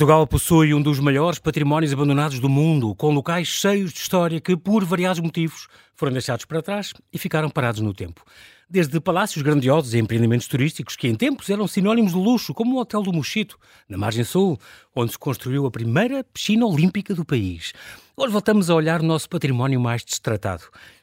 Portugal possui um dos maiores patrimónios abandonados do mundo, com locais cheios de história que, por variados motivos, foram deixados para trás e ficaram parados no tempo. Desde palácios grandiosos e empreendimentos turísticos que em tempos eram sinónimos de luxo, como o Hotel do Mochito, na margem sul, onde se construiu a primeira piscina olímpica do país. Hoje voltamos a olhar o nosso património mais destratado.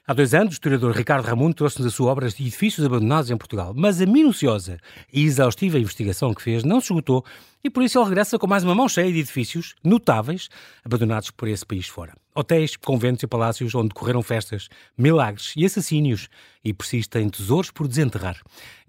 Há dois anos, o historiador Ricardo Ramundo trouxe-nos a sua obra de edifícios abandonados em Portugal, mas a minuciosa e exaustiva investigação que fez não se esgotou e por isso ele regressa com mais uma mão cheia de edifícios notáveis abandonados por esse país fora. Hotéis, conventos e palácios onde decorreram festas, milagres e assassínios e persistem tesouros por desenterrar.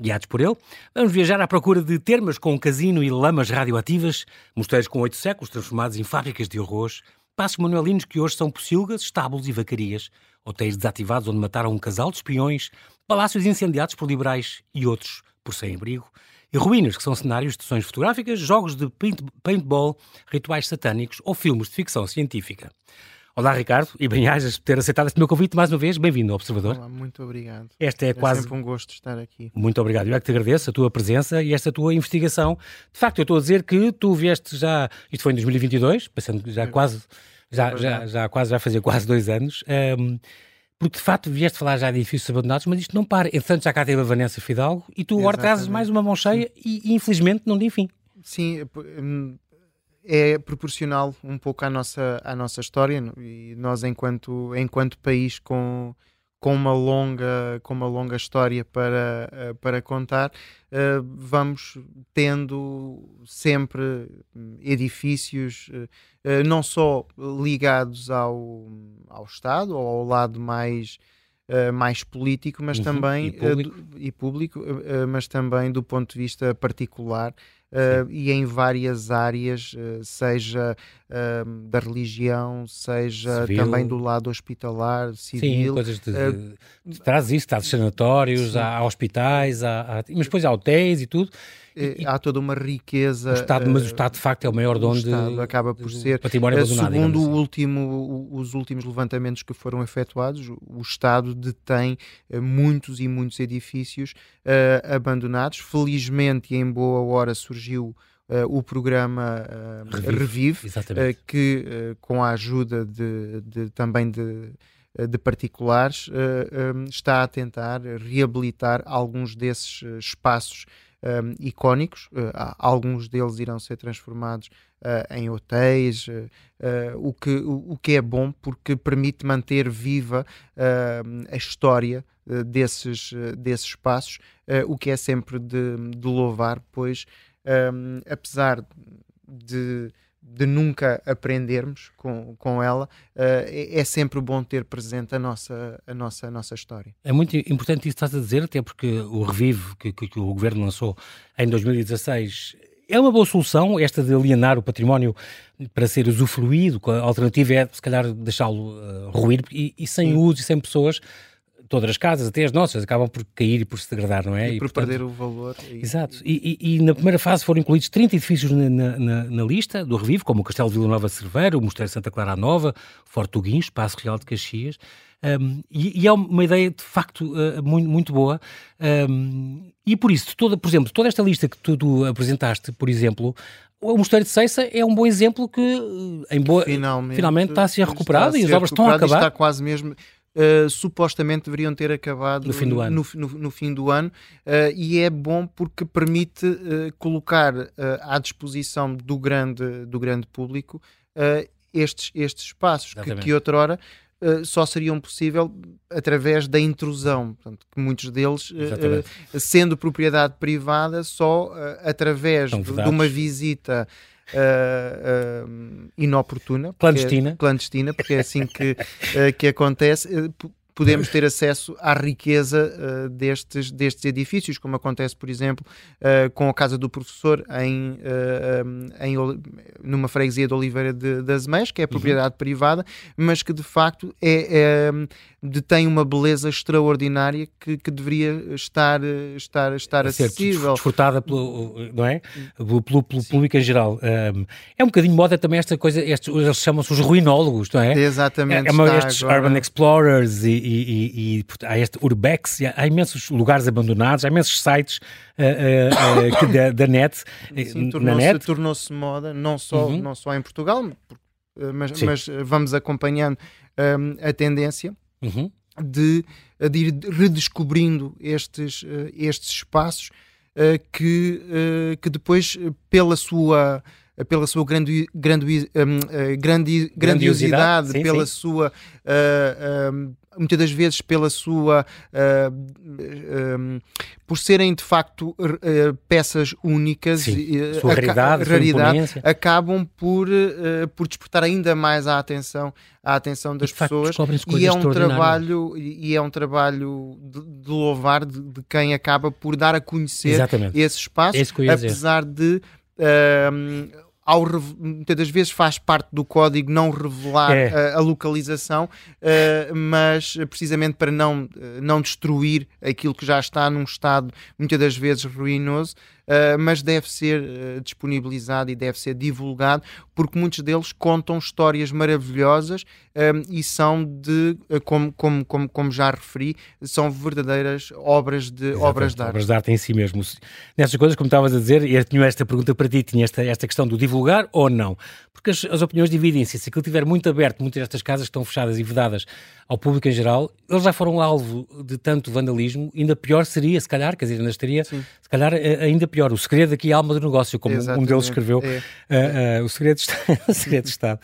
Guiados por ele, vamos viajar à procura de termas com casino e lamas radioativas, mosteiros com oito séculos transformados em fábricas de arroz, passos manuelinos que hoje são pocilgas, estábulos e vacarias, hotéis desativados onde mataram um casal de espiões, palácios incendiados por liberais e outros por sem-abrigo, e ruínas que são cenários de sessões fotográficas, jogos de paint paintball, rituais satânicos ou filmes de ficção científica. Olá, Ricardo, e bem-ajas por ter aceitado este meu convite mais uma vez. Bem-vindo ao Observador. Olá, muito obrigado. Esta é, é quase. sempre um gosto estar aqui. Muito obrigado. Eu é que te agradeço a tua presença e esta tua investigação. De facto, eu estou a dizer que tu vieste já. Isto foi em 2022, passando já é. quase. Já, é já, já quase vai fazer quase dois anos. Um, porque de facto vieste falar já de edifícios abandonados, mas isto não para. Entretanto, já cá teve a Vanessa Fidalgo e tu agora trazes mais uma mão cheia e, e, infelizmente não de fim. Sim, hum, é proporcional um pouco à nossa, à nossa história e nós enquanto, enquanto país com, com uma longa com uma longa história para eh, para contar uh, vamos tendo sempre edifícios uh, não só ligados ao ao Estado ou ao lado mais uh, mais político mas uhum, também e público, do, e público mas também do ponto de vista particular uh, e em várias áreas, uh, seja uh, da religião, seja civil. também do lado hospitalar, civil. Sim, coisas de, de, traz isso, há sanatórios, há, há, hospitais, há, há, mas depois há hotéis e tudo. E, há toda uma riqueza. O Estado, mas o Estado de facto é o maior dono de, acaba por ser património abandonado. Segundo assim. o último, os últimos levantamentos que foram efetuados, o Estado detém muitos e muitos edifícios uh, abandonados. Felizmente, e em boa hora, surgiu Uh, o programa uh, Revive, Revive uh, que com a ajuda de, de também de, de particulares um, está a tentar reabilitar alguns desses espaços um, icónicos, alguns deles irão ser transformados em hotéis, o, que, o, o, que é bom porque permite manter viva a história desses, desses espaços, o que é sempre de, de louvar, pois um, apesar de, de nunca aprendermos com, com ela, uh, é, é, sempre bom ter presente a nossa, a, nossa, a nossa história. É muito importante isso que estás a dizer, até porque o Revive que, que, que o Governo lançou em 2016 é uma boa solução, esta de alienar o património para ser usufruído, a alternativa é, se calhar, deixá-lo uh, ruir e, e sem uso e sem pessoas todas as casas, até as nossas, acabam por cair e por se degradar, não é? E, e por portanto, perder o valor. E... Exato. E, e, na primeira fase foram incluídos 30 edifícios na, na, na lista do Revivo, como o Castelo de Vila Nova Cerveira, o Mosteiro Santa Clara Nova, Guincho, Passo Real de Caxias. Um, e, e, é uma ideia de facto uh, muito, muito boa. Um, e por isso, toda, por exemplo, toda esta lista que tu, tu apresentaste, por exemplo, o Mosteiro de Ceissa é um bom exemplo que, eh, em boa, finalmente, finalmente está a ser recuperado e as obras estão a acabar. Está quase mesmo uh, supostamente deveriam ter acabado no fim do ano, no, no, no fim do ano uh, e é bom porque permite uh, colocar à disposição do grande, do grande público estes, estes espaços que, que outrora Uh, só seriam possível através da intrusão, portanto, que muitos deles, uh, sendo propriedade privada, só através de, de, uma visita uh, uh, inoportuna. Clandestina. Porque, clandestina, porque é assim que, uh, que acontece podemos ter acesso à riqueza uh, destes, destes edifícios, como acontece, por exemplo, uh, com a Casa do Professor em, uh, em, numa freguesia de Oliveira de, das Meias, que é propriedade uhum. privada, mas que de facto é, é, detém uma beleza extraordinária que, que deveria estar, estar, estar a acessível. Desfrutada pelo, não é? pelo, pelo, pelo público em geral. Um, é um bocadinho moda também esta coisa, estes, eles chamam-se os ruinólogos, não é? Exatamente. É, é uma, estes agora... Urban Explorers e e, e, há este Urbex, há imensos lugares abandonados, há imensos sites uh, uh, da, da, net. Sim, tornou-se tornou moda, não só, uhum. não só em Portugal, mas, mas vamos acompanhando um, a tendência. Uhum. De, de ir redescobrindo estes, estes espaços que, que depois, pela sua pela sua grandi, grandi, um, grandi, grandiosidade, sim, pela sim. sua uh, um, muitas das vezes pela sua uh, um, por serem de facto uh, peças únicas e sua raridade, raridade acabam por, por despertar ainda mais a atenção a atenção das pessoas. e é um trabalho e é um trabalho de, de louvar de, de, quem acaba por dar a conhecer Exatamente. esse espaço é apesar de ao, muitas das vezes faz parte do código não revelar é. a, a, localização, uh, mas precisamente para não, não destruir aquilo que já está num estado muitas das vezes ruinoso, uh, mas deve ser uh, disponibilizado e deve ser divulgado, porque muitos deles contam histórias maravilhosas um, e são de, como, como, como, como já referi, são verdadeiras obras de, obras de arte. Obras de arte em si mesmo. Nessas coisas, como estavas a dizer, eu tinha esta pergunta para ti, tinha esta, esta questão do divulgar ou não? Porque as, as opiniões dividem-se. Se aquilo estiver muito aberto, muitas destas casas estão fechadas e vedadas ao público em geral, eles já foram alvo de tanto vandalismo, ainda pior seria, se calhar, quer dizer, ainda estaria, Sim. se calhar, eh, ainda pior. O segredo aqui é a alma do negócio, como Exatamente. um deles escreveu, é. uh, uh, o, segredo de, o segredo Estado,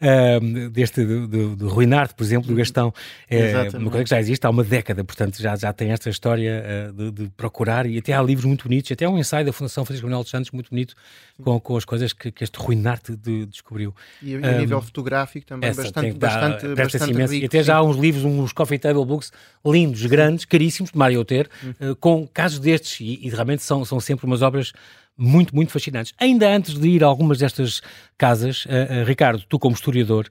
uh, deste, do, do, do Ruinarte, por exemplo, do Gastão, é uma coisa que já existe há uma década, portanto já, já tem esta história de, de, procurar, e até há livros muito bonitos, até há um ensaio da Fundação Francisco Manuel dos Santos muito bonito, com, com as coisas que, que este Ruinarte de, descobriu. E a um, nível fotográfico também essa, bastante, bastante, bastante rico. E até já há uns livros, uns coffee table books lindos, grandes, caríssimos, de Mário Ter, uh, com casos destes, e, e realmente são, são sempre umas obras muito, muito fascinantes. Ainda antes de ir a algumas destas casas, uh, uh, Ricardo, tu como historiador,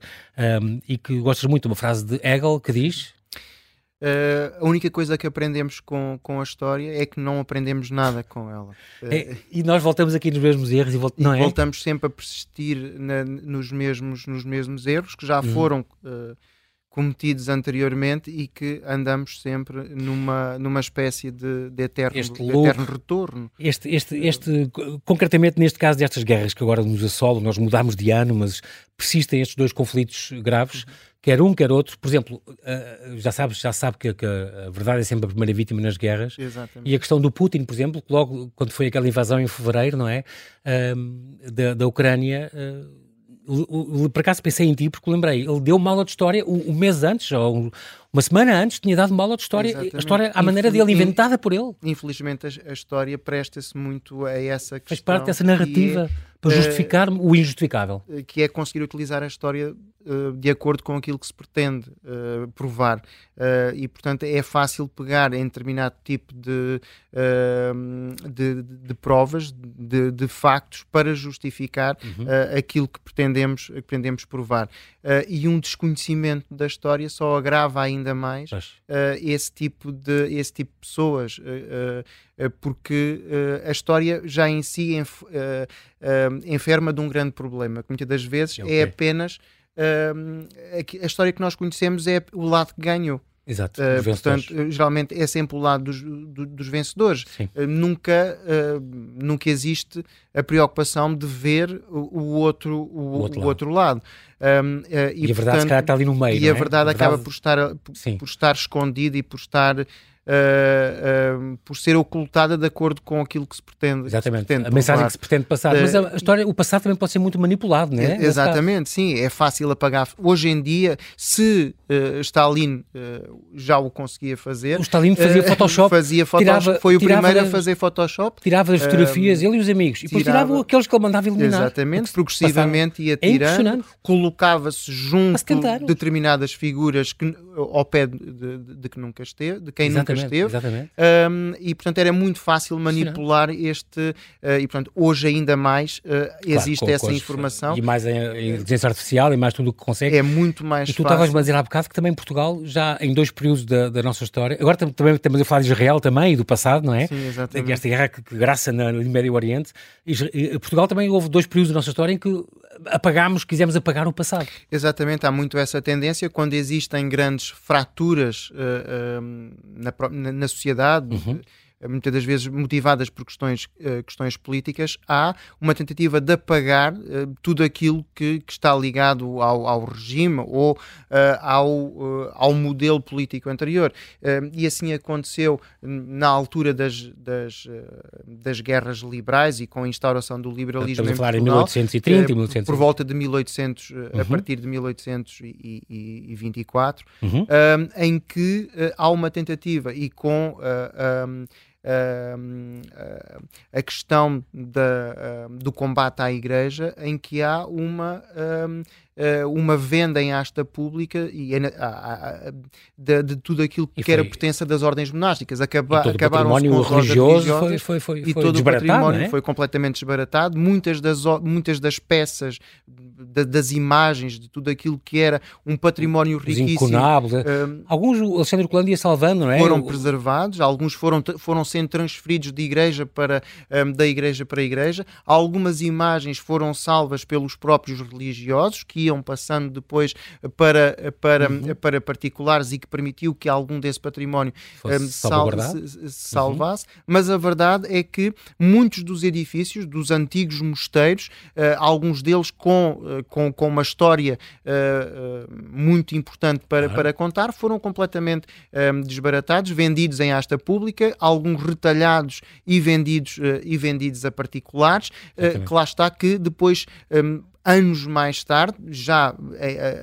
um, e que gostas muito de uma frase de Hegel que diz... Uh, a única coisa que aprendemos com, com a história é que não aprendemos nada com ela. É, e nós voltamos aqui nos mesmos erros e, e é? voltamos sempre a persistir na, nos, mesmos, nos mesmos erros que já uhum. foram cometidos anteriormente e que andamos sempre numa, numa espécie de, de eterno, este de eterno retorno. Este, este, este, concretamente neste caso destas guerras que agora nos assolam, nós mudamos de ano, mas persistem estes dois conflitos graves, uhum. quer um, quer outro. Por exemplo, já sabes, já sabe que, a verdade é sempre a primeira vítima nas guerras. Exatamente. E a questão do Putin, por exemplo, logo quando foi aquela invasão em fevereiro, não é? Da, da Ucrânia. Por acaso pensei em ti porque lembrei, ele deu uma aula de história um, um mês antes, ou uma semana antes, tinha dado uma aula de história, Exatamente. a história à maneira dele, inventada por ele. Infelizmente a, a história presta-se muito a essa questão. Faz parte dessa narrativa é, para justificar uh, o injustificável. Que é conseguir utilizar a história de acordo com aquilo que se pretende uh, provar. e, portanto, é fácil pegar em determinado tipo de, de, de, provas, de, de, factos, para justificar uhum. aquilo que pretendemos, que pretendemos provar. e um desconhecimento da história só agrava ainda mais esse, tipo de, esse tipo de pessoas porque uh, a história já em si enf uh, uh, enferma de um grande problema, que muitas das vezes okay. é apenas a, a história que nós conhecemos é o lado que ganhou. Exato. Uh, portanto, geralmente é sempre o lado dos, do, dos vencedores. Uh, nunca, uh, nunca existe a preocupação de ver o, o outro, o, o, outro, o lado. outro lado. Um, e, e, a verdade portanto, está ali no meio. E a, é? verdade a verdade acaba por estar, por, por estar escondida e por estar uh, uh, por ser ocultada de acordo com aquilo que se pretende. Exatamente, se pretende a mensagem que se pretende passar. Mas a história, o passado também pode ser muito manipulado, não é? Exatamente, sim, é fácil apagar. Hoje em dia, se Stalin já o conseguia fazer. O Stalin fazia Photoshop. Fazia Photoshop tirava, foi o primeiro a fazer Photoshop. Tirava as fotografias, ele e os amigos. E depois tirava, tirava aqueles que ele mandava eliminar. Exatamente, progressivamente ia é tirando. É colocava-se junto determinadas figuras que, ao pé de, de, de, que nunca esteve, de quem Exatamente esteve. Exatamente. Um, e, portanto, era muito fácil manipular este. Uh, e, portanto, hoje ainda mais uh, existe claro, com, essa com informação. E mais em inteligência artificial e mais tudo o que consegue. É muito mais e tu estavas a dizer há bocado que também Portugal, já em dois períodos da, da nossa história, agora também estamos a falar de Israel também e do passado, não é? Sim, exatamente. Esta guerra que, que graça no Médio Oriente. E, Portugal também houve dois períodos da nossa história em que apagámos, quisemos apagar o passado. Exatamente, há muito essa tendência quando existem grandes fraturas uh, uh, na, na, sociedade. Uhum muitas das vezes motivadas por questões, uh, questões políticas, há uma tentativa de apagar uh, tudo aquilo que, que, está ligado ao, ao regime ou uh, ao, ao modelo político anterior. e assim aconteceu na altura das, das, das guerras liberais e com a instauração do liberalismo Estamos em a falar Portugal, em 1830 e 1830. Por volta de 1800, uhum. a partir de 1824, uhum. em que há uma tentativa e com um, a questão da, do combate à Igreja, em que há uma uh, uma venda em asta pública e, de, de, tudo aquilo que foi, era pertença das ordens monásticas. Acaba, acabaram com as religioso foi, foi, foi, e todo o património é? foi completamente desbaratado. Muitas das, muitas das peças das imagens, de tudo aquilo que era um património riquíssimo. Uh, alguns, o Alexandre Colando ia salvando, não é? Foram preservados, alguns foram, foram sendo transferidos de igreja para, um, da igreja para a igreja. Algumas imagens foram salvas pelos próprios religiosos, que iam passando depois para, para, uhum. para particulares e que permitiu que algum desse património um, sal, se, salvasse. Uhum. Mas a verdade é que muitos dos edifícios, dos antigos mosteiros, uh, alguns deles com, uh, com, com uma história uh, muito importante para, uhum. para contar, foram completamente um, desbaratados, vendidos em asta pública, alguns retalhados e vendidos, e vendidos a particulares, que lá está que depois um, anos mais tarde, já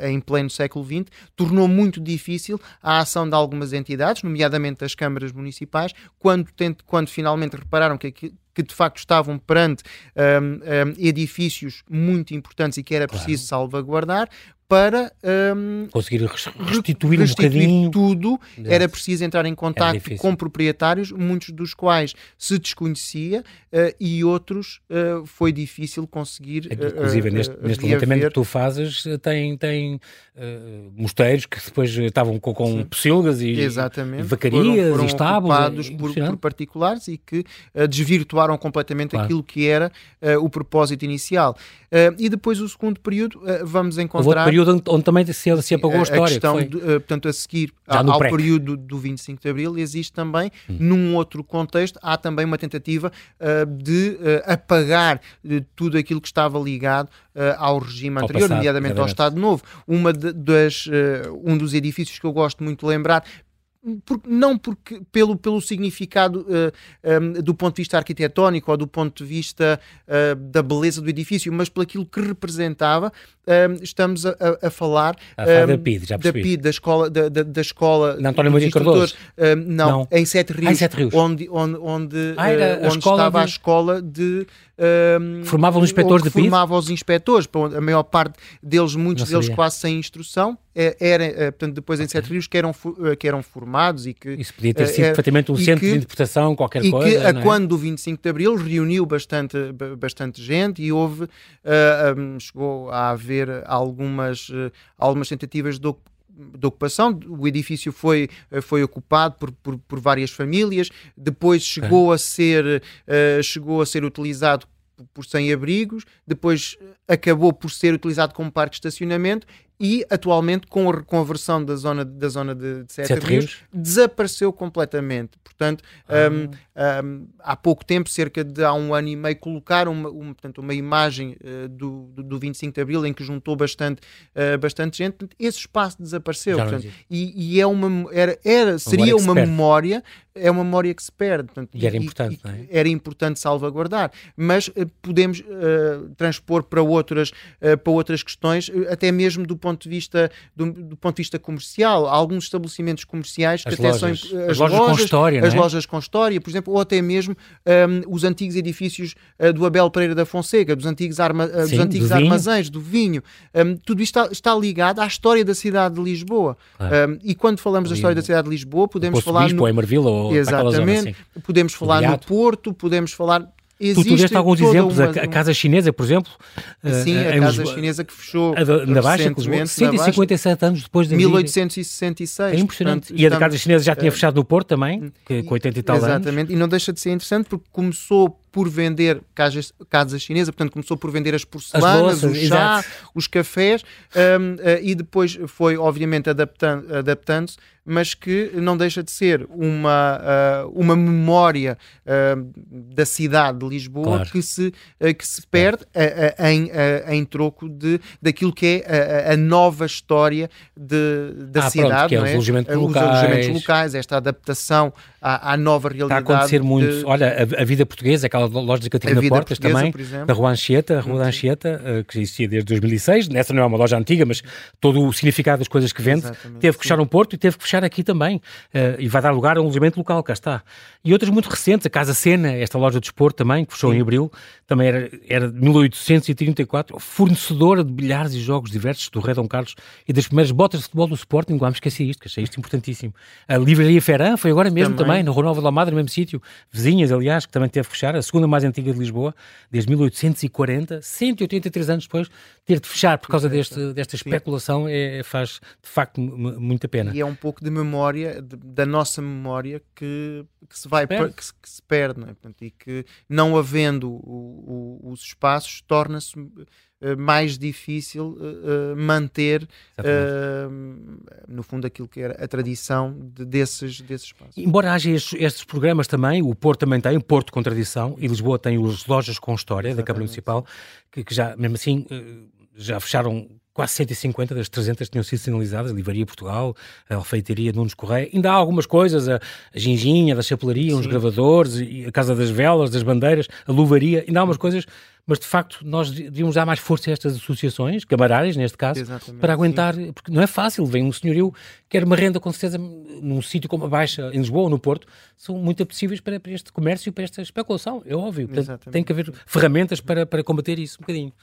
em pleno século XX, tornou muito difícil a ação de algumas entidades, nomeadamente das câmaras municipais, quando, quando finalmente repararam que, que de facto estavam perante um, um, edifícios muito importantes e que era preciso claro. salvaguardar, para um, conseguir restituir, restituir um tudo, era preciso entrar em contato com proprietários, muitos dos quais se desconhecia uh, e outros uh, foi difícil conseguir. Uh, Inclusive, neste, neste levantamento que tu fazes, tem, tem mosteiros que depois estavam com, com pocilgas e, e vacarias foram, foram e estábulos. É por, por, particulares e que desvirtuaram completamente claro. aquilo que era o propósito inicial. e depois, o segundo período, vamos encontrar período onde, também se, se apagou a, a história. Questão de, uh, portanto, a seguir ao, período do 25 de Abril, existe também, hum. num outro contexto, há também uma tentativa uh, de uh, apagar tudo aquilo que estava ligado ao regime ao anterior, passado, nomeadamente ao Estado Novo. Uma de, das, um dos edifícios que eu gosto muito de lembrar, por, não porque pelo, pelo significado uh, eh, um, eh, do ponto de vista arquitetónico ou do ponto de vista uh, da beleza do edifício, mas pelo aquilo que representava, um, estamos a, a falar um, da PID, já da PID, da escola, da, da, da escola na António Maria Cardoso. Não, não, em Sete Rios, ah, em Sete Rios. onde, onde, onde, ah, uh, onde estava de... a escola de um, formavam os inspectores de PID? Formavam os inspectores, a maior parte deles, muitos deles quase sem instrução, é, era, eh, portanto, depois em Sete Rios que eram, eh, que eram formados e que... Isso podia ter sido perfeitamente um centro que, de interpretação, qualquer e coisa, E que, a é? quando o 25 de Abril, reuniu bastante, bastante gente e houve, uh, um, chegou a haver algumas, uh, algumas tentativas de de ocupação, o edifício foi, foi ocupado por, por, por várias famílias, depois chegou a ser, uh, chegou a ser utilizado por sem-abrigos, depois acabou por ser utilizado como parque de estacionamento e atualmente com a reconversão da zona, da zona de, de Sete, Sete Rios, Rios, desapareceu completamente. Portanto, ah. um, um, há pouco tempo, cerca de há um ano e meio, colocaram uma, uma, portanto, uma imagem uh, do, do, do 25 de Abril em que juntou bastante, uh, bastante gente. Portanto, esse espaço desapareceu. Portanto, e, e, é uma, era, era, seria uma memória é uma memória que se perde. Portanto, e era importante, e, é? Era importante salvaguardar. Mas uh, podemos uh, transpor para outras, uh, para outras questões, até mesmo do ponto de vista, do, do, ponto de vista comercial. Há alguns estabelecimentos comerciais que as até lojas. são as, as lojas, lojas, com história, as é? lojas com história, por exemplo, ou até mesmo um, os antigos edifícios do Abel Pereira da Fonseca, dos antigos, arma, Sim, dos antigos do armazéns, do vinho. Um, tudo isto está, está, ligado à história da cidade de Lisboa. Um, e quando falamos da história da cidade de Lisboa, podemos falar. Bispo, no... Marvila, ou Exatamente. Zona, assim. Podemos falar no Porto, podemos falar tu, tu deste alguns exemplos, uma, a, Casa Chinesa, por exemplo. Sim, uh, a Casa Lisboa, Chinesa que fechou a, na Baixa, recentemente, 157 anos depois de 1866. É impressionante. Portanto, e a da Casa Chinesa já tinha uh, fechado no Porto também, que, com 80 e tal exatamente, anos. Exatamente, e não deixa de ser interessante porque começou por vender casas, casas chinesas, portanto começou por vender as porcelanas, as o chá, exato. os cafés um, uh, e depois foi obviamente adaptando, adaptando-se mas que não deixa de ser uma, uh, uma memória uh, da cidade de Lisboa claro. que, se, uh, que se perde em, em troco de, daquilo que é a, a nova história de, da ah, cidade, pronto, é? Os, alojamentos os alojamentos locais, esta adaptação à, à, nova realidade. Está a acontecer de... muito. Olha, a, a, vida portuguesa, aquela loja de Catarina Portas também, da Rua Anchieta, Rua da Anchieta, que existia desde 2006. Nessa não é uma loja antiga, mas todo o significado das coisas que vende. Exatamente, teve que fechar um porto e teve que fechar aqui também. Uh, e vai dar lugar a um alojamento local, cá está. E outras muito recentes, a Casa Sena, esta loja de esporte também, que fechou Sim. em abril, também era, era de 1834, fornecedora de bilhares e jogos diversos do Rei Dom Carlos e das primeiras botas de futebol do Sporting, igual me esqueci isto, que achei isto importantíssimo. A Livraria Ferran foi agora mesmo também, também na Rua Nova da Madre, no mesmo sítio, vizinhas, aliás, que também teve que fechar, a segunda mais antiga de Lisboa, desde 1840, 183 anos depois, ter de fechar por causa deste, desta especulação é, faz de facto muita pena. E é um pouco de memória, de, da nossa memória, que, que se vai perde. Que, se, que se perde, é? Portanto, e que não havendo o, o, os espaços torna-se uh, mais difícil uh, manter no fundo aquilo que era a tradição de, desses, desses espaços. Embora haja estes, estes, programas também, o Porto também tem, o Porto com tradição, e Lisboa tem os Lojas com História Exatamente. da Câmara Municipal, que, que já, mesmo assim, já fecharam quase 150 das 300 tinham sido sinalizadas, a Livraria Portugal, a Alfeitaria de Nunes Correia, ainda há algumas coisas, a, a Ginginha, da Chapelaria, uns gravadores, a Casa das Velas, das Bandeiras, a Luvaria, ainda há umas coisas, mas de facto nós devíamos dar mais força a estas associações, camarárias neste caso, Exatamente, para aguentar, sim. porque não é fácil, vem um senhorio, quer uma renda com certeza num sítio como a Baixa, em Lisboa ou no Porto, são muito apetecíveis para, para este comércio e para esta especulação, é óbvio, Portanto, tem que haver ferramentas para, para combater isso um bocadinho.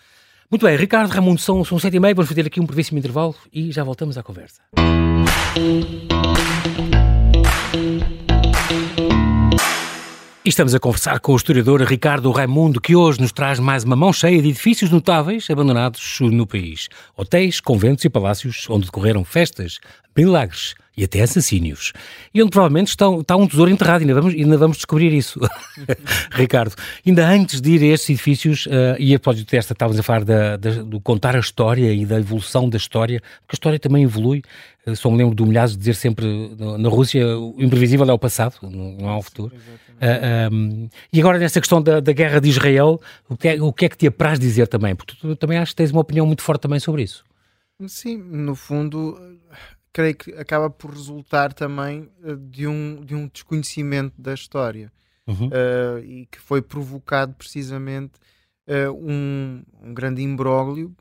Muito bem, Ricardo Ramundo, são, são sete e meia, vamos fazer aqui um brevíssimo intervalo e já voltamos à conversa. Estamos a conversar com o historiador Ricardo Raimundo, que hoje nos traz mais uma mão cheia de edifícios notáveis abandonados no país. Hotéis, conventos e palácios onde decorreram festas, milagres e até assassínios. E onde provavelmente está um tesouro enterrado, ainda vamos, ainda vamos descobrir isso. Ricardo, ainda antes de ir a estes edifícios, uh, e a propósito desta, estávamos a falar da, da, do contar a história e da evolução da história, porque a história também evolui. Uh, só me lembro do Milhares dizer sempre na Rússia o imprevisível é o passado, não, há o futuro. Uh, eh, um, e agora nessa questão da, da guerra de Israel, o que, é, o que é que te apraz dizer também? Porque tu também acho que tens uma opinião muito forte também sobre isso. Sim, no fundo creio que acaba por resultar também uh, de, um, de um desconhecimento da história uhum. uh, e que foi provocado precisamente uh, um, um grande imbróglio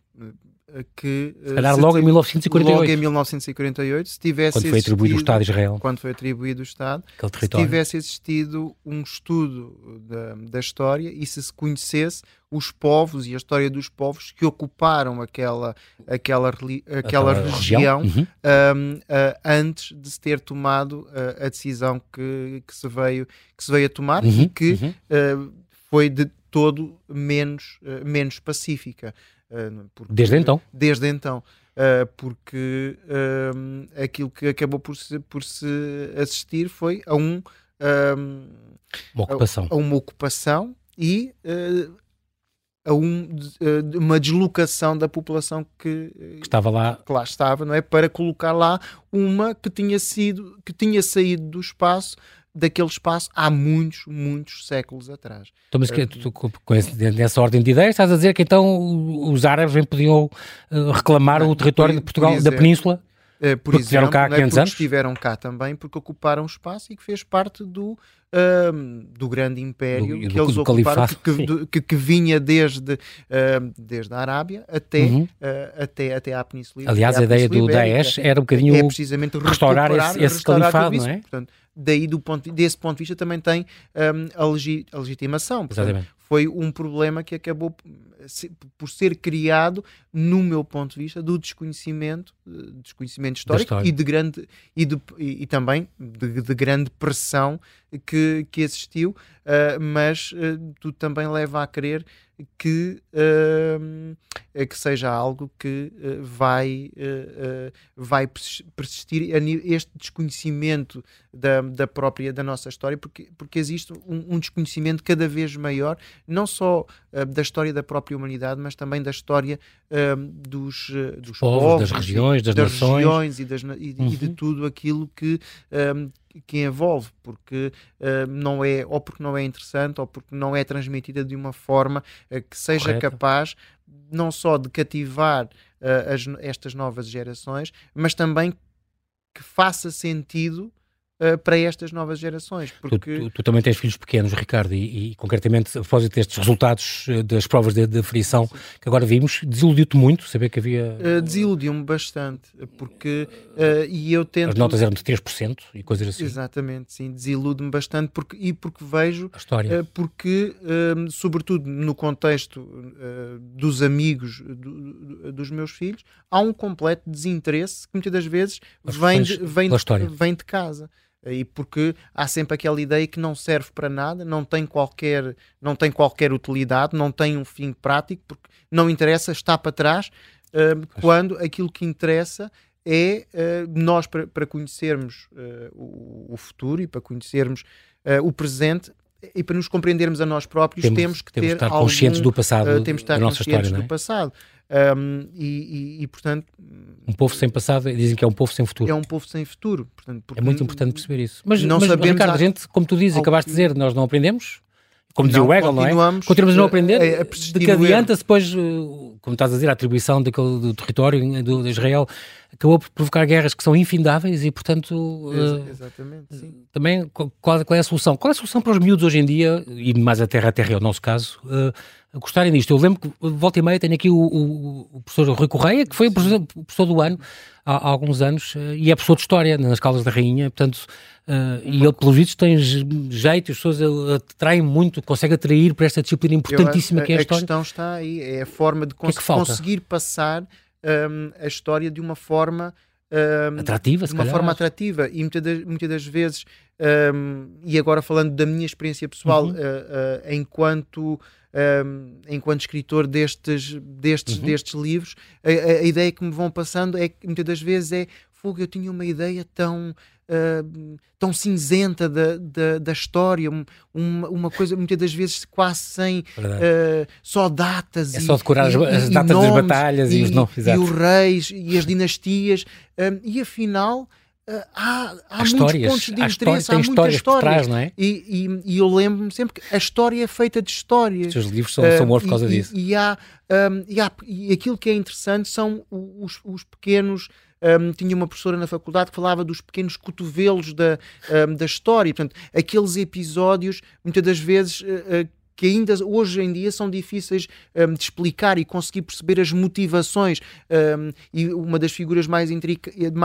que se calhar se logo em 1948 logo em 1948 se tivesse quando foi atribuído o Estado de Israel quando foi atribuído o Estado se tivesse existido um estudo da, da história e se se conhecesse os povos e a história dos povos que ocuparam aquela, aquela, aquela, aquela região, região uhum. um, uh, antes de se ter tomado uh, a decisão que, que, se veio, que se veio a tomar uhum. e que uhum. uh, foi de todo menos, menos pacífica. Porque, desde então? Desde então. porque aquilo que acabou por se, por se assistir foi a um uma ocupação, a, a uma ocupação e a um, uma deslocação da população que, que, estava lá. que lá estava, não é? Para colocar lá uma que tinha sido, que tinha saído do espaço daquele espaço há muitos, muitos séculos atrás. Então, mas que, tu, com nessa ordem de ideias, estás a dizer que então os árabes podiam uh, reclamar não, o território por, de Portugal, exemplo, da Península? Uh, por porque exemplo, cá há 500 é anos? estiveram cá também, porque ocuparam o espaço e que fez parte do, do grande império do, que do, eles do ocuparam, que, que, que, vinha desde, desde a Arábia até, uhum. uh, até, até à Península Aliás, a ideia do Daesh era um bocadinho é precisamente restaurar esse, esse califado, não é? Portanto, daí do ponto, desse ponto de vista também tem um, a, legi, a, legitimação. Portanto, foi um problema que acabou por ser criado, no meu ponto de vista, do desconhecimento, eh, desconhecimento histórico e de grande e, de, e, e também de, de, grande pressão que, que existiu, uh, mas uh, tudo também leva a crer que, uh, que seja algo que vai, vai persistir este desconhecimento da, da própria da nossa história, porque, porque existe um, um desconhecimento cada vez maior, não só da história da própria humanidade, mas também da história dos, dos povos, povos, das regiões, das, das nações regiões e, das, e, uhum. e, de uhum. tudo aquilo que que envolve, porque uh, não é, ou porque não é interessante, ou porque não é transmitida de uma forma uh, que seja Correto. capaz não só de cativar uh, as, estas novas gerações, mas também que faça sentido uh, para estas novas gerações. Porque... Tu, tu, tu, também tens filhos pequenos, Ricardo, e, e concretamente, a propósito destes resultados eh, das provas de, de aferição que agora vimos, desiludiu-te muito saber que havia. Uh, Desiludiu-me bastante, porque. E eu tento. As notas eram de 3% e coisas assim. Exatamente, sim, desilude-me bastante porque, e porque vejo. A história. Porque, sobretudo no contexto dos amigos do, dos meus filhos, há um completo desinteresse que muitas das vezes vem de, vem, de, vem de casa e porque há sempre aquela ideia que não serve para nada, não tem qualquer, não tem qualquer utilidade, não tem um fim prático, porque não interessa, está para trás, uh, quando aquilo que interessa é uh, nós, para, para conhecermos uh, o, o, futuro e para conhecermos o presente, e para nos compreendermos a nós próprios temos, temos que temos ter estar algum, conscientes do passado, temos que estar da nossa história, do passado. Um, e, e, e, portanto um povo sem passado dizem que é um povo sem futuro. é um povo sem futuro portanto, é muito importante perceber isso. Mas não mas, sabemos Ricardo, a gente como tu dizes acabaste de dizer nós não aprendemos como dizia o Hegel, não é? Continuamos a não aprender. A, a de que adianta-se depois, eh, como estás a dizer, a atribuição daquele, do território do, de Israel acabou por provocar guerras que são infindáveis e, portanto, Ex exatamente, sim. também qual, qual, é a solução? Qual é a solução para os miúdos hoje em dia, e mais a terra a terra é o nosso caso, uh, gostarem disto? Eu lembro que, volta e meia, tenho aqui o, o, o professor Rui Correia, que foi o professor, o professor do ano há, há, alguns anos, uh, e é professor de História nas Caldas da Rainha, portanto, uh, e ele, pelos vistos, tem jeito, as pessoas atraem muito, consegue atrair para esta disciplina importantíssima que é a, a História. A questão está aí, é a forma de cons é conseguir passar um, a história de uma forma um, atrativa, de uma calhar. forma atrativa e muitas das, muitas das vezes um, e agora falando da minha experiência pessoal uhum. uh, uh, enquanto enquanto escritor destes destes uhum. destes livros a, a, ideia que me vão passando é que muitas das vezes é fogo eu tinha uma ideia tão uh, tão cinzenta da, da, da história, uma, uma coisa muitas das vezes quase sem uh, só datas. É e, só decorar e, as, datas das batalhas e, e os nomes. E os reis e as dinastias, um, e afinal. Uh, há, há, há muitos pontos de interesse, há muitas histórias. Trás, não é? e, e, e eu lembro-me sempre que a história é feita de histórias. Os seus livros são, uh, são por causa disso. E, há, um, e, há, e aquilo que é interessante são os, os pequenos um, tinha uma professora na faculdade que falava dos pequenos cotovelos da, um, da história, portanto, aqueles episódios, muitas das vezes. Uh, que ainda hoje em dia são difíceis um, de explicar e conseguir perceber as motivações. Um, e uma das figuras mais,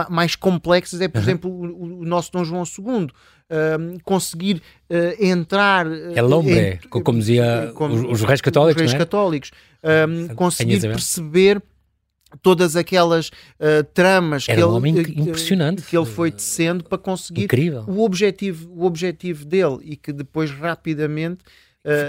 mais complexas é, por uhum. exemplo, o, o, nosso Dom João II. Um, conseguir uh, entrar. É lombre, como dizia como, os, os reis católicos. Os reis é? católicos. conseguir perceber todas aquelas uh, tramas Era que, um ele, impressionante. que ele foi tecendo para conseguir Incrível. o objetivo, o objetivo dele e que depois rapidamente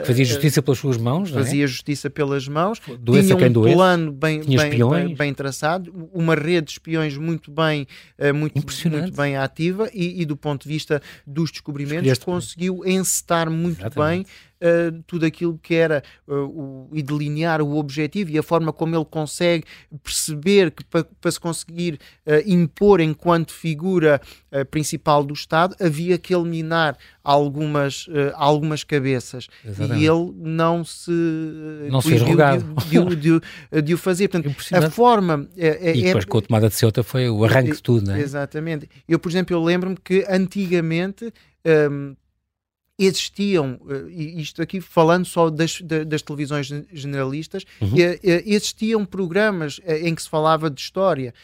fazia justiça pelas suas mãos, fazia é? justiça pelas mãos, Doença tinha um plano bem, bem, bem, bem, traçado, uma rede de espiões muito bem, uh, muito, muito bem ativa e, e, do ponto de vista dos descobrimentos conseguiu encetar muito Exatamente. bem uh, tudo aquilo que era uh, o, e delinear o objetivo e a forma como ele consegue perceber que para, para se conseguir uh, impor enquanto figura principal do Estado havia que eliminar algumas, algumas cabeças Exatamente. e ele não se não se de, de, de, de, o fazer. Portanto, a forma é, é, e depois é, com a tomada de Ceuta foi o arranque de tudo, não é? Exatamente. Eu, por exemplo, eu lembro-me que antigamente um, existiam, eh, isto aqui falando só das, das televisões generalistas, uhum. existiam programas em que se falava de história.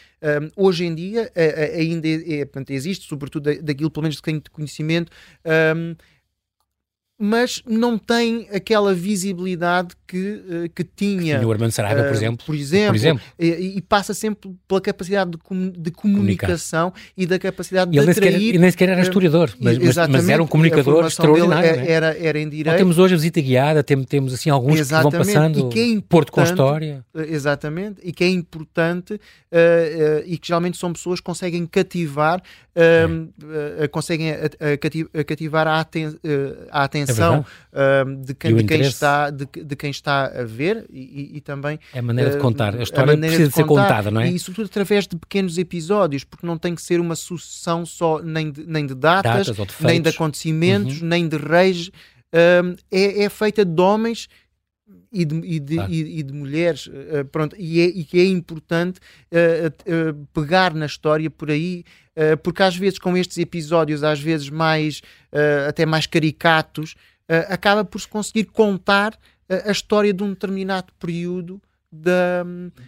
hoje em dia ainda é, portanto, existe, sobretudo daquilo pelo menos de quem de conhecimento, mas não tem aquela visibilidade que, uh, que tinha. Tinha o Armando Saraiva, uh, por exemplo. Por exemplo, por exemplo. E, e, passa sempre pela capacidade de, com, de comunicação Comunicar. e da capacidade ele de atrair. Sequer, ele nem sequer era eh, historiador, mas, mas, mas era um comunicador extraordinário. Era, era, era em direito. temos hoje a visita guiada, temos, temos assim alguns exatamente. que vão passando, e que é Porto com História. Exatamente, e que é importante uh, e que geralmente são pessoas que conseguem cativar, conseguem cativar a, aten a atenção é de, quem, de, quem está, de, de quem está a ver e, e, também é a maneira de contar. A história a precisa de, ser contada, não é? E sobretudo através de pequenos episódios, porque não tem que ser uma sucessão só nem de, nem de datas, datas de nem de acontecimentos, uhum. nem de reis. Um, é, é feita de homens e de, e de, claro. e, e de mulheres, uh, pronto, e, é, e que é importante uh, uh, pegar na história por aí, porque às vezes com estes episódios, às vezes mais, até mais caricatos, acaba por se conseguir contar a história de um determinado período da.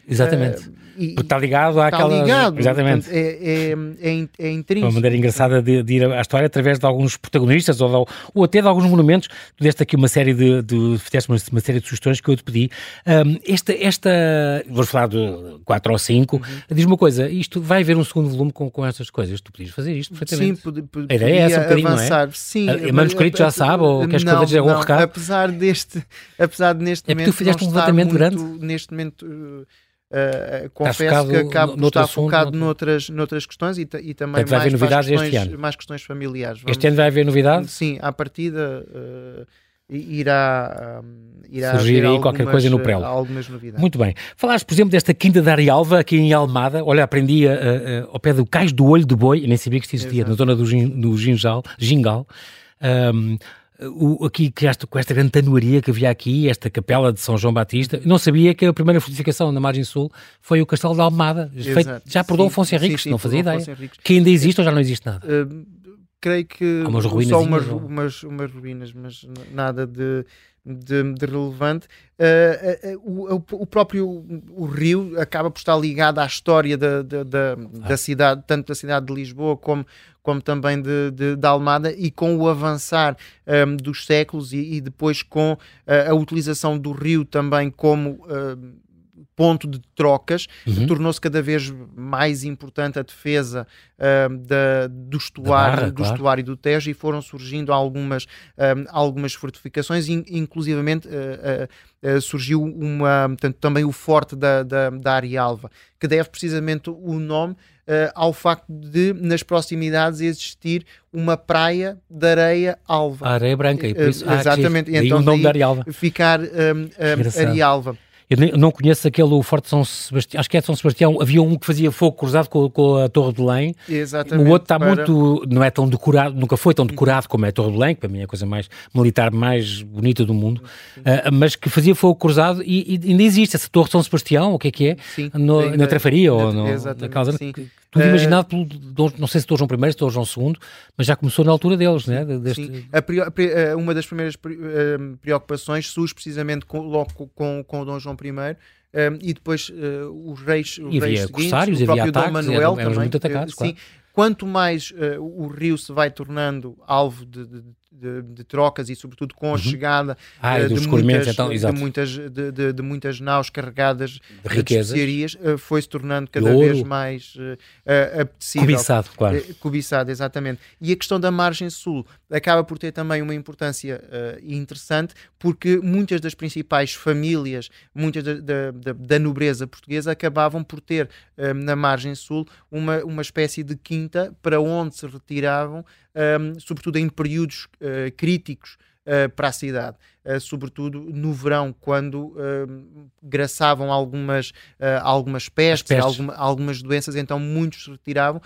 Exatamente. Uh, está ligado àquela. Está ligado. Exatamente. É, é, é, é intrínseco. Uma maneira engraçada de, de, ir à história através de alguns protagonistas ou, ou até de alguns monumentos. Tu deste aqui uma série de. de fizeste uma, uma, série de sugestões que eu te pedi. Um, esta. esta vou falar de quatro ou cinco. Uhum. Diz uma coisa: isto vai haver um segundo volume com, com estas coisas. Tu podias fazer isto perfeitamente. Sim, a ideia é essa um bocadinho, avançar. não é? Sim. A, manuscrito já sabe ou queres não, que eu dê algum recado? Apesar deste. Apesar de neste é momento. tu fizeste um levantamento grande. Neste momento Uh, confesso que acabo de estar focado assunto, noutras, noutras questões e, e também mais, novidades questões, este ano. mais questões familiares. Vamos, este ano vai haver novidades? Sim, à partida uh, irá, um, irá surgir aí algumas, qualquer coisa no prelo. Algumas novidades. Muito bem. Falaste, por exemplo, desta Quinta da Arialva, aqui em Almada. Olha, aprendi uh, ao pé do Cais do Olho de Boi, nem sabia que existia, Exato. na zona do, do Gingal. Gingal. Um, o, aqui que esta, com esta grande tanuaria que havia aqui, esta capela de São João Batista, não sabia que a primeira fortificação na margem sul foi o Castelo de Almada, feito, já por Dom Afonso Henriques, não fazia ideia. Que ainda existe ou já não existe nada? Uh, creio que Há umas ruínas só umas, umas, umas ruínas, mas nada de de, de relevante. Uh, uh, o, o, próprio o rio acaba por estar ligado à história da, da, da, ah. da cidade, tanto da cidade de Lisboa como, como também de, de, de Almada, e com o avançar um, dos séculos e, e depois com uh, a utilização do rio também como ponto de trocas, uhum. tornou-se cada vez mais importante a defesa uh, da, do, estuário, barra, do claro. estuário do Tejo e foram surgindo algumas, um, algumas fortificações, in, inclusivamente uh, uh, surgiu uma, portanto, também o forte da, da, da Arialva, que deve precisamente o nome ao facto de, nas proximidades, existir uma praia de areia alva. A areia branca, e por isso, ah, exatamente, então o nome da Arialva. ficar um, um, Arialva. Eu não conheço aquele Forte São Sebastião, acho que é de São Sebastião. Havia um que fazia fogo cruzado com, com a Torre de Belém. Exatamente. O outro está para... muito, não é tão decorado, nunca foi tão decorado como é a Torre de Belém, que para mim é a coisa mais militar, mais bonita do mundo, uh, mas que fazia fogo cruzado e, e, ainda existe essa Torre de São Sebastião, o que é que é? Sim, no, na Trafaria ou no, na causa. Sim. Tudo uh, imaginado pelo, não sei se Dom João I, se Dom João II, mas já começou na altura deles, né? Deste... Sim. A, uma das primeiras preocupações surge precisamente com, logo com, com o Dom João I, um, e depois uh, os reis, os e reis havia corsários, o próprio Dom Manuel eram, também, muito atacados, uh, claro. sim, quanto mais uh, o rio se vai tornando alvo de, de, de, de trocas e sobretudo com a uhum. chegada ah, uh, de, muitas, então, de, muitas, de, de, muitas naus carregadas de riquezas, uh, foi se tornando cada vez mais uh, apetecível. Cobiçado, claro. Cobiçado, exatamente. E a questão da margem sul acaba por ter também uma importância interessante porque muitas das principais famílias, muitas da, da, da nobreza portuguesa acabavam por ter na margem sul uma, uma espécie de quinta para onde se retiravam um, sobretudo em períodos uh, críticos uh, para a cidade, uh, sobretudo no verão, quando graçavam algumas, algumas pestes, pestes. Alguma, algumas doenças, então muitos se retiravam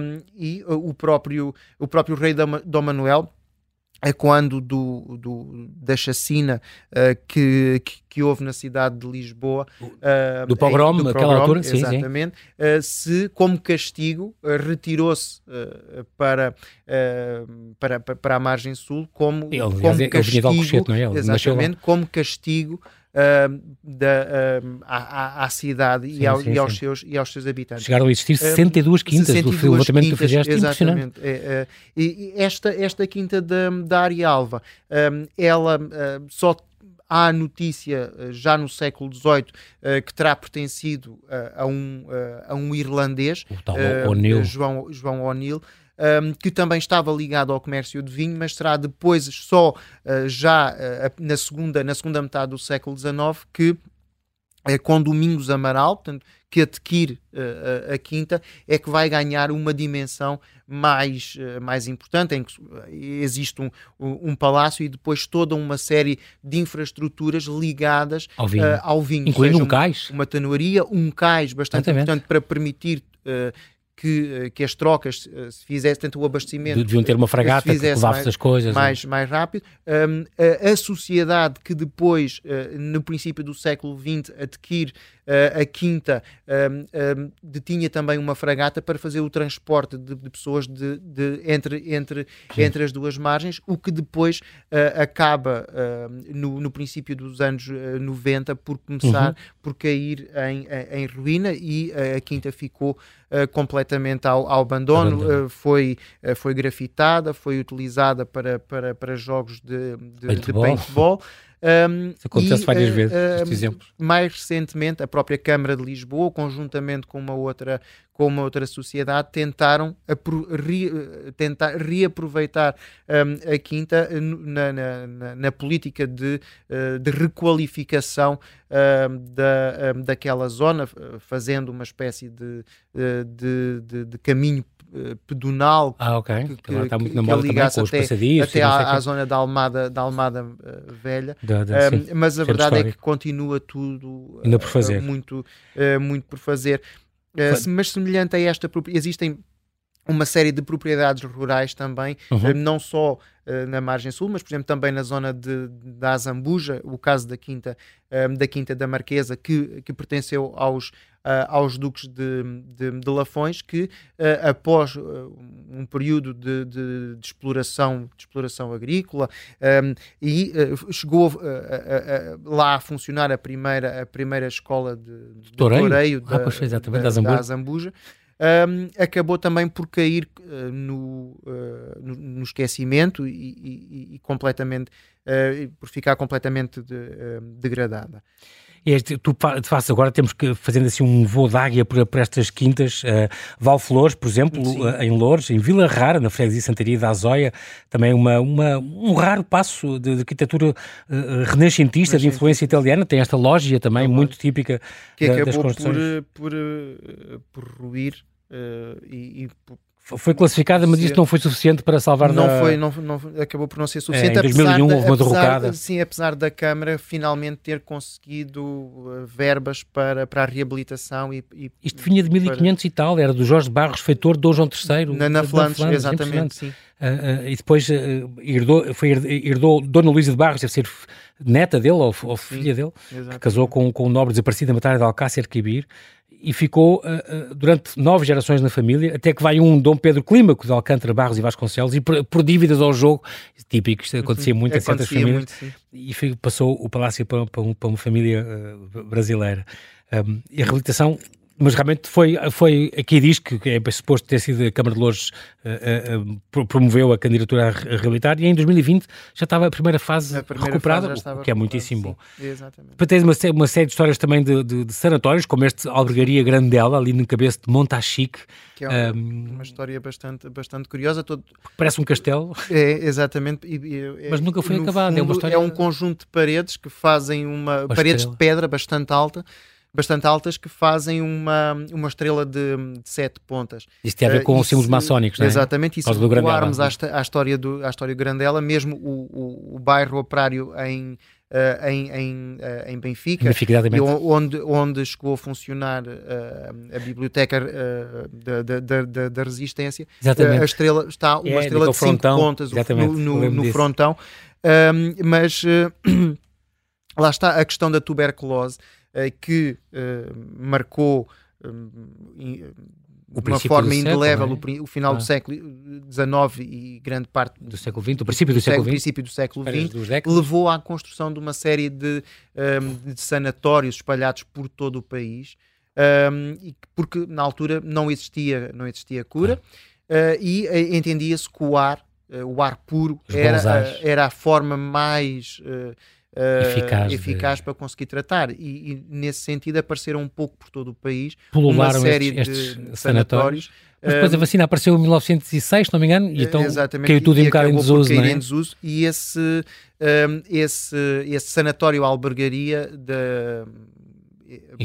um, e o, próprio, o próprio rei Dom Manuel é quando do, do, da chacina uh, que, que, que, houve na cidade de Lisboa uh, do pogrom, do aquela altura, exatamente, sim, sim. Uh, se como castigo retirou-se para, para, para a margem sul como, ele, como ele, castigo, ele é? ele exatamente, como castigo da, à, à, cidade sim, e, ao, sim, e, aos seus, e aos seus habitantes. Chegaram a existir 62 quintas 62 do levantamento que tu fizeste, exatamente. É, é, e esta, esta quinta da, da Área Alva, ela só há notícia eh, já no século XVIII eh, que terá pertencido eh, a, um, a um irlandês, João, João O'Neill. Um, que também estava ligado ao comércio de vinho, mas será depois, só uh, já uh, na, segunda, na segunda metade do século XIX, que é com Domingos Amaral, portanto, que adquire uh, a, a, quinta, é que vai ganhar uma dimensão mais, uh, mais importante, em que existe um, um, palácio e depois toda uma série de infraestruturas ligadas ao vinho, uh, ao vinho incluindo um cais. Uma tanuaria, um cais bastante Exatamente. importante para permitir que, que as trocas se fizessem, tanto o abastecimento. Deviam ter uma fragata que levasse as coisas. Mais, mais rápido. Um, a, a, sociedade que depois, uh, no princípio do século XX, adquire uh, a Quinta um, um, detinha também uma fragata para fazer o transporte de, de pessoas de, de, entre, entre, entre as duas margens, o que depois uh, acaba uh, no, no, princípio dos anos 90 por começar uhum. por cair em, em, em, ruína e a Quinta ficou completamente ao, ao abandono, abandono. foi, foi grafitada, foi utilizada para, para, para jogos de, de paintball. De paintball. Um, Isso acontece e, várias uh, vezes, uh, estes exemplos. Mais recentemente, a própria Câmara de Lisboa, conjuntamente com uma outra, com uma outra sociedade, tentaram re, tentar reaproveitar um, a Quinta na, na, na política de, uh, de requalificação da, daquela zona, fazendo uma espécie de, de, de, de caminho eh, pedonal ah, okay. que, que, está muito que, na moda que ligasse até, até à, à, zona da Almada, da Almada uh, Velha. Da, da, um, mas a verdade histórico. é que continua tudo Ainda por fazer. Uh, muito, uh, muito por fazer. mas semelhante a esta, existem uma série de propriedades rurais também, uhum. não só uh, na margem sul, mas por exemplo também na zona de, da Azambuja, o caso da Quinta, um, da Quinta da Marquesa, que, que pertenceu aos, uh, aos duques de, de, de Lafões, que uh, após um período de, de, de, exploração, de exploração agrícola, um, e chegou lá a funcionar a primeira, a primeira escola de, de Toureio, Toureio ah, da, exatamente, da, da Azambuja um, acabou também por cair uh, no, uh, no, no, esquecimento e, e, e completamente uh, por ficar completamente de, degradada. Este, tu de agora temos que fazendo assim um voo de águia por, por estas quintas, uh, Valflores, por exemplo, uh, em Loures, em Vila Rara, na freguesia Santaria da Azóia, também uma, uma, um raro passo de, de arquitetura uh, renascentista, de influência italiana, tem esta lógia também muito típica que da, das construções. Por, por, por ruir e, e foi classificada, mas isto não foi suficiente para salvar não da... foi não, não acabou por não ser suficiente é, em 2001 houve uma derrocada. sim apesar da Câmara finalmente ter conseguido uh, verbas para, para a reabilitação e, e isto vinha de 1500 para... e tal era do Jorge Barros feitor Dom João III na, na Flandres, Flandres exatamente sim. Uh, uh, e depois uh, herdou, foi, herdou Dona Luísa de Barros deve ser neta dele ou, ou filha dele que casou com, com o nobre desaparecido da Batalha de Alcácer Quibir e ficou uh, uh, durante nove gerações na família, até que vai um Dom Pedro Clímaco de Alcântara, Barros e Vasconcelos, e por, por dívidas ao jogo, típico, isto acontecia uhum. muito acontecia em certas famílias, muito, e passou o palácio para, para, para uma família uh, brasileira. Um, e a reabilitação mas realmente foi, foi aqui diz que é suposto ter sido a Câmara de Lourdes uh, uh, promoveu a candidatura a reabilitar e em 2020 já estava a primeira fase a primeira recuperada, fase o que é muitíssimo bom. Exatamente. Para teres uma, uma, série de histórias também de, de, de, sanatórios, como este Albergaria Grandela, ali no cabeço de Montachique. Que é uma, um, uma história bastante, bastante curiosa. Todo... Parece um castelo. É, exatamente. E, é, mas nunca foi acabado. É, uma história... é um conjunto de paredes que fazem uma, paredes de pedra bastante alta bastante altas que fazem uma, uma estrela de, de sete pontas. Isto tem a ver com uh, os símbolos maçónicos, não é? Exatamente, e se recuarmos à, à, história do, à história Grandela, mesmo o, o, o bairro operário em, Uh, em, em, uh, em Benfica, Benfica onde, onde chegou a funcionar uh, a biblioteca da, da, da, da, Resistência. a estrela está uma é, estrela de cinco pontas no, no, no frontão, mas lá está a questão da tuberculose. Eh, que eh, marcou eh, de uma forma indelével século, é? o, final ah. do século XIX e grande parte do século XX, o princípio do, século, XX, princípio do século XX, levou à construção de uma série de, um, de sanatórios espalhados por todo o país, um, porque na altura não existia, não existia cura ah. uh, e uh, entendia-se que o ar, uh, o ar puro, era, era a forma mais uh, eficaz, eficaz de... para conseguir tratar. E, e, nesse sentido apareceram um pouco por todo o país Pulularam uma série estes, de sanatórios. Mas depois a vacina apareceu em 1906, se não me engano, e então Exatamente, caiu tudo e, um bocado em desuso, não é? em desuso, e esse, um, esse, esse sanatório albergaria de,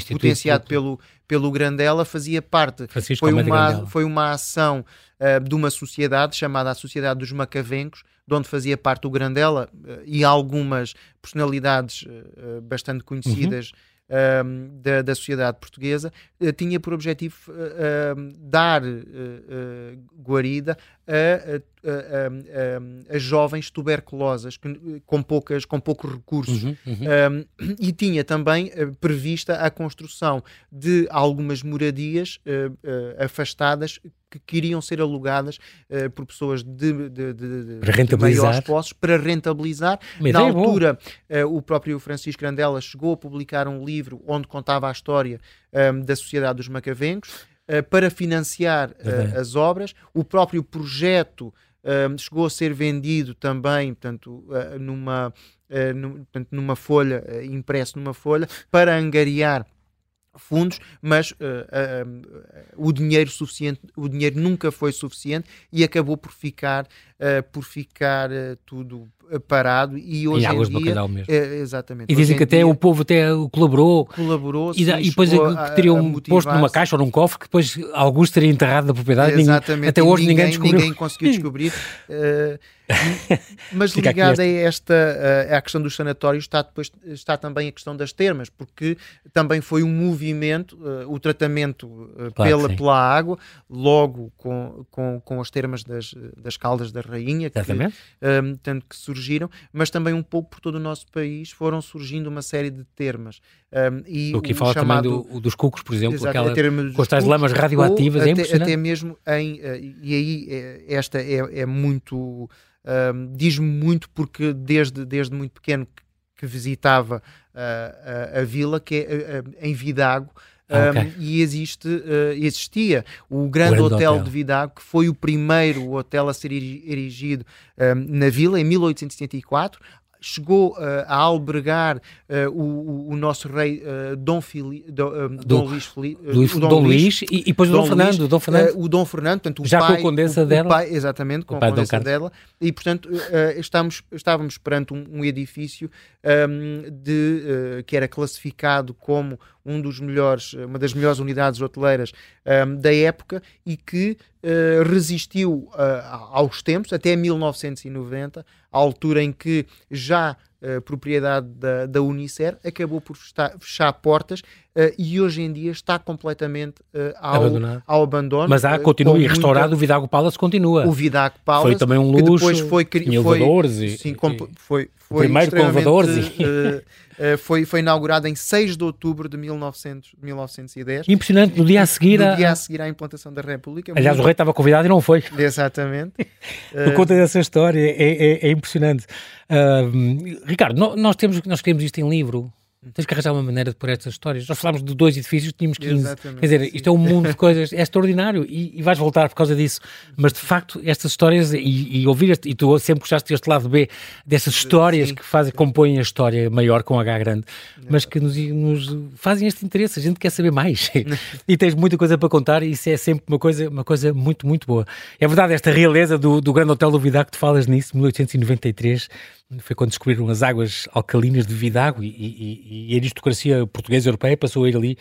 potenciado pelo, pelo Grandela fazia parte. Francisco foi uma, foi uma ação uh, de uma sociedade chamada a Sociedade dos Macavencos, de onde fazia parte o Grandela uh, e algumas personalidades uh, bastante conhecidas. Uhum. Da, da, sociedade portuguesa, tinha por objetivo dar guarida a, a, a, a, jovens tuberculosas que, com, poucas, com poucos recursos uhum, uhum. Um, e tinha também uh, prevista a construção de algumas moradias uh, uh, afastadas que queriam ser alugadas por pessoas de, de, de, de maiores posses para rentabilizar. Mas Na altura, o próprio Francisco Grandela chegou a publicar um livro onde contava a história um, da Sociedade dos Macavencos uh, para financiar uh, as obras. O próprio projeto uh, chegou a ser vendido também, portanto, numa, numa folha, impresso numa folha, para angariar fundos, mas uh, uh, o dinheiro suficiente, o dinheiro nunca foi suficiente e acabou por ficar, por ficar tudo parado e hoje em, em dia mesmo. É, exatamente. E dizem que até dia, o povo até colaborou, colaborou e, da, e depois que teriam posto numa caixa ou num cofre que depois alguns teriam enterrado na propriedade. Exatamente. Ninguém, até hoje ninguém, ninguém descobriu. Ninguém conseguiu descobrir. Mas ligada a esta a questão dos sanatórios está, depois, está também a questão das termas, porque também foi um movimento, uh, o tratamento uh, claro pela, pela água, logo com, com, com as termas das, das caldas da rainha, que, um, tanto que surgiram, mas também um pouco por todo o nosso país foram surgindo uma série de termas. Um, e o que fala chamado, também do, dos cucos, por exemplo, aquela, com as tais lamas radioativas, é até, até mesmo em, uh, e aí esta é, é muito um, diz-me muito porque desde, desde muito pequeno que, que visitava uh, a, a, vila, que é uh, em Vidago, ah, okay. um, e existe, uh, existia o Grande, Hotel, Hotel, de Vidago, que foi o primeiro hotel a ser erigido um, na vila em 1874 chegou uh, a albergar uh, o, o, nosso rei uh, Dom, Fili, do, Dom Luís Filipe, Luís, Dom, Dom Luís, e, e depois Dom, Dom Fernando, Luís, Dom Fernando. o Dom Fernando, portanto, já pai, com a condensa dela, pai, exatamente, com a condensa dela, e portanto estamos, estávamos perante um, um edifício um, de, que era classificado como um dos melhores, uma das melhores unidades hoteleiras um, da época e que uh, resistiu uh, aos tempos, até 1990, à altura em que já propriedade da, da Unicer acabou por fechar, fechar portas uh, e hoje em dia está completamente uh, ao, ao, abandono. Mas há, continua, e restaurado muita... o Vidago Palace continua. O Vidago Palace. Foi também um luxo, que depois foi, foi, e, sim, e, foi, foi primeiro com elevadores. E... Foi, foi inaugurado em 6 de outubro de 1900, 1910. Impressionante, no dia a seguir, no dia a seguir à implantação da República. Aliás, muito... o rei estava convidado e não foi. Exatamente. Por conta dessa história, é, é, é impressionante. Uh, Ricardo, nós, temos, nós queremos isto em livro. Tens que arranjar uma maneira de pôr estas histórias. Nós falámos de dois edifícios, tínhamos 15. Exatamente, Quer dizer, sim. isto é um mundo de coisas, é extraordinário e, e, vais voltar por causa disso. Mas de facto, estas histórias e, e ouvir, este, e tu sempre gostaste deste lado B, dessas histórias sim, que fazem, compõem a história maior com H grande, mas que nos, nos, fazem este interesse. A gente quer saber mais e tens muita coisa para contar e isso é sempre uma coisa, uma coisa muito, muito boa. É verdade, esta realeza do, do Grande Hotel do Vidá que tu falas nisso, 1893 foi quando descobriram as águas alcalinas de Vidago e, e, e a aristocracia portuguesa e europeia passou a ir ali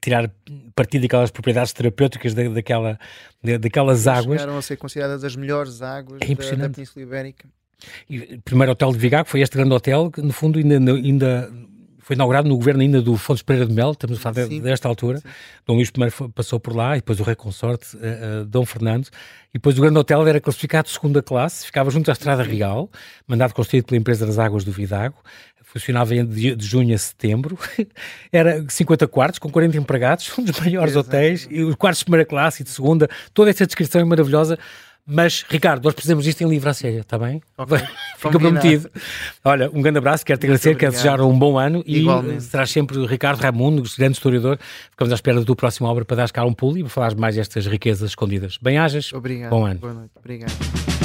tirar partido daquelas propriedades terapêuticas da, daquela, daquelas águas. Chegaram a ser consideradas as melhores águas é da, da Península Ibérica. E o primeiro hotel de Vidago foi este grande hotel que, no fundo, ainda, ainda foi inaugurado no governo ainda do Fontes Pereira de Mel, estamos a falar sim, desta altura. Sim. Dom Luís I passou por lá, e depois o rei consorte, uh, uh, Dom Fernando, e depois o grande hotel era classificado de segunda classe, ficava junto à Estrada Real, mandado construído pela empresa das Águas do Vidago, funcionava de, de junho a setembro, era 50 quartos, com 40 empregados, um dos maiores hotéis, e os quartos de primeira classe e de segunda, toda essa descrição é maravilhosa, mas, Ricardo, nós precisamos disto em livre a sério, está bem? Okay. Fica prometido. Olha, um grande abraço, quero te agradecer, quero desejar um bom ano Igualmente. e serás sempre Ricardo Raimundo, grande historiador. Ficamos à espera da tua próxima obra para dar cá um pulo e para falar mais destas riquezas escondidas. Bem-ajas. Obrigado. Bom ano. Boa noite. Obrigado.